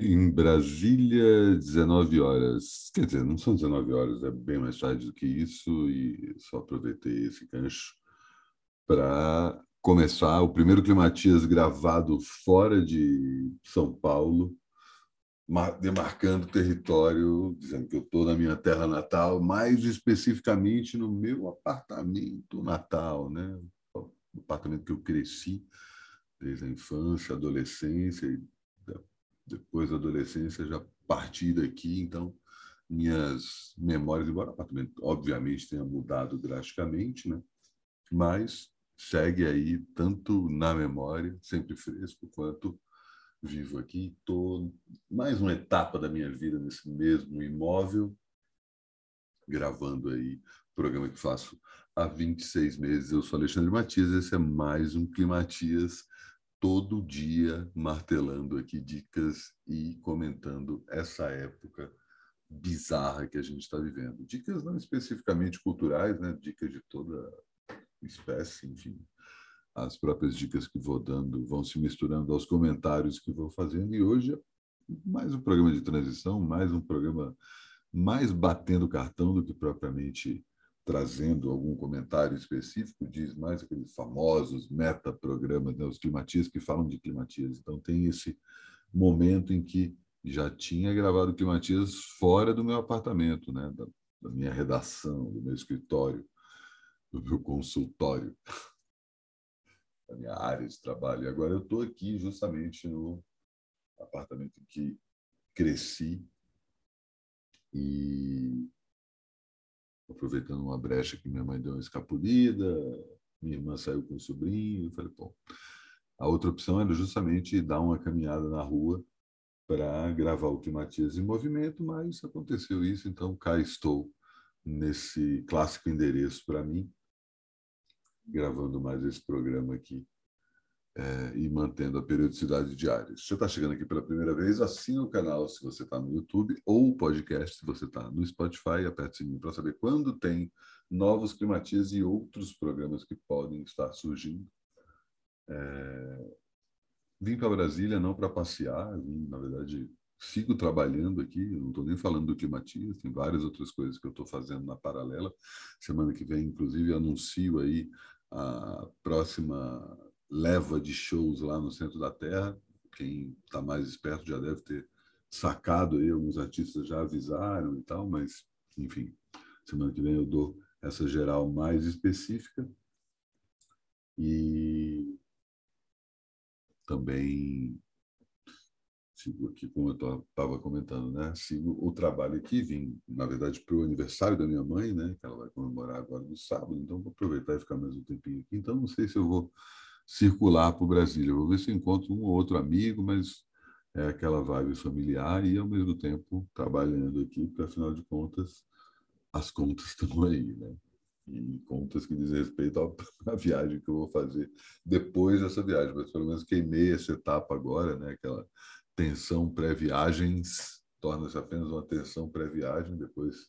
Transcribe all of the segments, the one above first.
Em Brasília, 19 horas. Quer dizer, não são 19 horas, é bem mais tarde do que isso, e só aproveitei esse gancho para começar o primeiro Climatias gravado fora de São Paulo, demarcando território, dizendo que eu estou na minha terra natal, mais especificamente no meu apartamento natal, né? o apartamento que eu cresci desde a infância, adolescência e depois da adolescência já parti daqui, então minhas memórias, embora o apartamento obviamente tenha mudado drasticamente, né? mas segue aí tanto na memória, sempre fresco, quanto vivo aqui. Estou mais uma etapa da minha vida nesse mesmo imóvel, gravando aí programa que faço há 26 meses. Eu sou Alexandre Matias, esse é mais um Climatias todo dia martelando aqui dicas e comentando essa época bizarra que a gente está vivendo. Dicas não especificamente culturais, né? dicas de toda espécie, enfim. As próprias dicas que vou dando vão se misturando aos comentários que vou fazendo. E hoje é mais um programa de transição, mais um programa mais batendo cartão do que propriamente trazendo algum comentário específico, diz mais aqueles famosos metaprogramas, né, os climatias que falam de climatias. Então, tem esse momento em que já tinha gravado climatias fora do meu apartamento, né, da, da minha redação, do meu escritório, do meu consultório, da minha área de trabalho. E agora eu estou aqui justamente no apartamento em que cresci e aproveitando uma brecha que minha mãe deu uma escapulida, minha irmã saiu com o sobrinho, eu falei, bom, a outra opção era justamente dar uma caminhada na rua para gravar o Climatias em movimento, mas aconteceu isso, então cá estou nesse clássico endereço para mim, gravando mais esse programa aqui é, e mantendo a periodicidade diária. Se você está chegando aqui pela primeira vez, assine o canal se você está no YouTube ou o podcast se você está no Spotify. Aperte o sininho para saber quando tem novos climatias e outros programas que podem estar surgindo. É... Vim para Brasília não para passear, vim, na verdade, sigo trabalhando aqui, não estou nem falando do Climatias, tem várias outras coisas que eu estou fazendo na paralela. Semana que vem, inclusive, anuncio aí a próxima leva de shows lá no centro da Terra. Quem está mais esperto já deve ter sacado aí, alguns artistas já avisaram e tal, mas, enfim, semana que vem eu dou essa geral mais específica. E também sigo aqui, como eu estava comentando, né? Sigo o trabalho aqui, vim, na verdade, para o aniversário da minha mãe, né? Que ela vai comemorar agora no sábado, então vou aproveitar e ficar mais um tempinho aqui. Então, não sei se eu vou circular por Brasília. Vou ver se encontro um ou outro amigo, mas é aquela vibe familiar e, ao mesmo tempo, trabalhando aqui, porque, afinal de contas, as contas estão aí, né? E contas que dizem respeito à viagem que eu vou fazer depois dessa viagem, mas pelo menos queimei essa etapa agora, né? Aquela tensão pré-viagens torna-se apenas uma tensão pré-viagem depois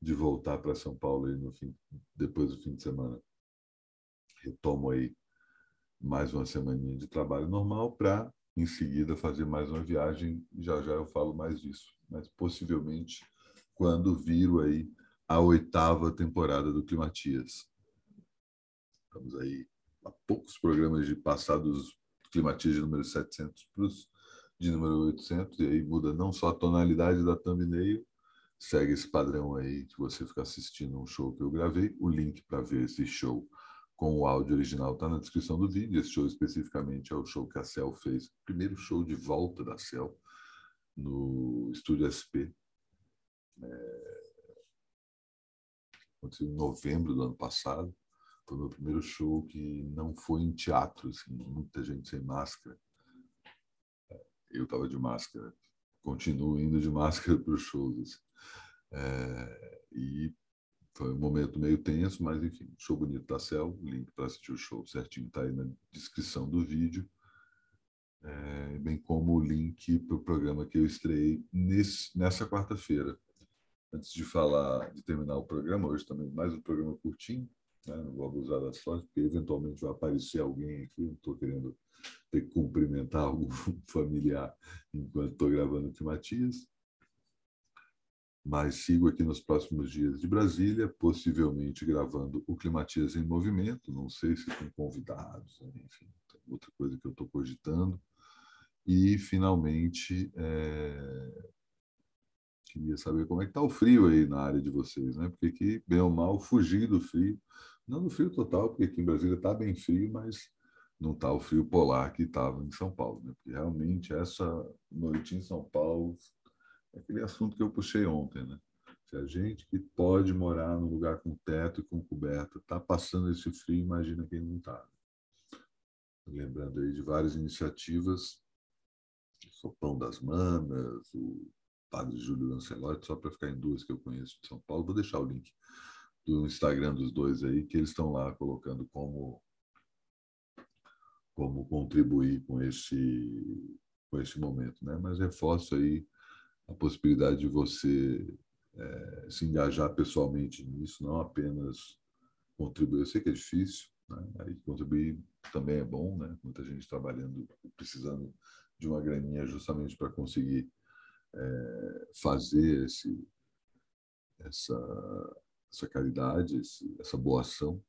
de voltar para São Paulo aí no fim, depois do fim de semana. Retomo aí mais uma semaninha de trabalho normal para, em seguida, fazer mais uma viagem. Já já eu falo mais disso, mas possivelmente quando viro aí a oitava temporada do Climatias. Estamos aí a poucos programas de passados Climatias de número 700 para os de número 800, e aí muda não só a tonalidade da thumbnail, segue esse padrão aí que você fica assistindo um show que eu gravei, o link para ver esse show com o áudio original está na descrição do vídeo. Esse show especificamente é o show que a Cell fez, o primeiro show de volta da Cell no Estúdio SP. É... Aconteceu em novembro do ano passado. Foi o meu primeiro show que não foi em teatro, assim, muita gente sem máscara. É, eu estava de máscara, continuo indo de máscara para os shows. Assim. É... E foi um momento meio tenso, mas enfim, show bonito da Cel, link para assistir o show certinho está aí na descrição do vídeo, é, bem como o link para o programa que eu estreiei nesse, nessa quarta-feira. Antes de falar, de terminar o programa, hoje também mais um programa curtinho, Né? Não vou abusar da sorte, porque eventualmente vai aparecer alguém aqui. Não estou querendo ter que cumprimentar algum familiar enquanto estou gravando o Matias. Mas sigo aqui nos próximos dias de Brasília, possivelmente gravando o Climatias em Movimento, não sei se com convidados, enfim, outra coisa que eu estou cogitando. E, finalmente, é... queria saber como é que está o frio aí na área de vocês, né? Porque aqui, bem ou mal, fugi do frio. Não do frio total, porque aqui em Brasília está bem frio, mas não está o frio polar que estava em São Paulo. Né? Porque realmente essa noite em São Paulo aquele assunto que eu puxei ontem. Né? Se a gente que pode morar num lugar com teto e com coberta está passando esse frio, imagina quem não está. Lembrando aí de várias iniciativas Sopão das Manas, o Padre Júlio Lancelotti, só para ficar em duas que eu conheço de São Paulo. Vou deixar o link do Instagram dos dois aí, que eles estão lá colocando como como contribuir com esse com esse momento, né? Mas reforço aí a possibilidade de você é, se engajar pessoalmente nisso, não apenas contribuir. Eu sei que é difícil, né? Aí contribuir também é bom, né? Muita gente trabalhando, precisando de uma graninha justamente para conseguir é, fazer esse, essa, essa caridade, esse, essa boa ação.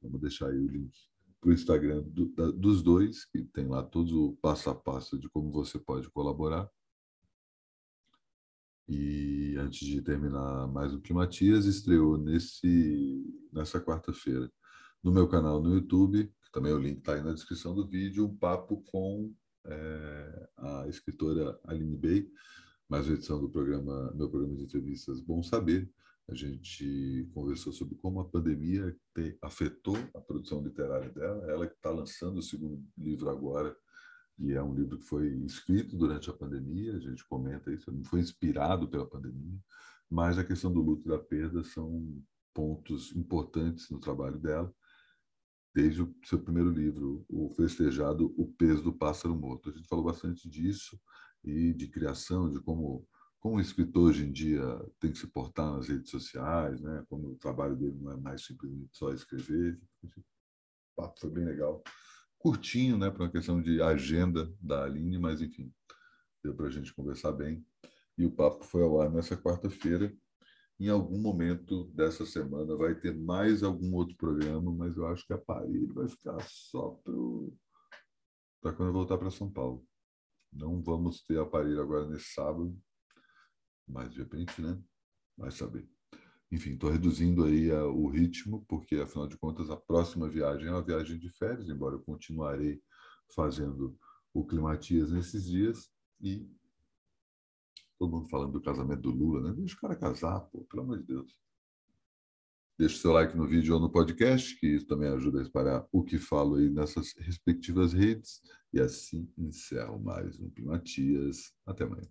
Vamos deixar aí o link para o Instagram do, da, dos dois, que tem lá todo o passo a passo de como você pode colaborar. E antes de terminar mais o Climatias, estreou nesse, nessa quarta-feira no meu canal no YouTube, que também o link está aí na descrição do vídeo, um papo com é, a escritora Aline Bey, mais uma edição do programa, meu programa de entrevistas Bom Saber. A gente conversou sobre como a pandemia te, afetou a produção literária dela. Ela que está lançando o segundo livro agora, e é um livro que foi escrito durante a pandemia. A gente comenta isso, não foi inspirado pela pandemia, mas a questão do luto e da perda são pontos importantes no trabalho dela desde o seu primeiro livro, o festejado O Peso do Pássaro Morto. A gente falou bastante disso e de criação, de como como o escritor hoje em dia tem que se portar nas redes sociais, né? Como o trabalho dele não é mais simplesmente só escrever. O papo foi bem legal, curtinho, né? Para uma questão de agenda da Aline, mas enfim, deu para a gente conversar bem. E o papo foi ao ar nessa quarta-feira em algum momento dessa semana vai ter mais algum outro programa, mas eu acho que a aparelho vai ficar só para quando eu voltar para São Paulo. Não vamos ter aparelho agora nesse sábado, mas de repente, né? Vai saber. Enfim, estou reduzindo aí a, o ritmo, porque afinal de contas a próxima viagem é uma viagem de férias, embora eu continuarei fazendo o Climatias nesses dias e Todo mundo falando do casamento do Lula, né? Deixa o cara casar, pô, pelo amor de Deus. Deixe seu like no vídeo ou no podcast, que isso também ajuda a espalhar o que falo aí nessas respectivas redes. E assim encerro mais um Climatias. Até amanhã.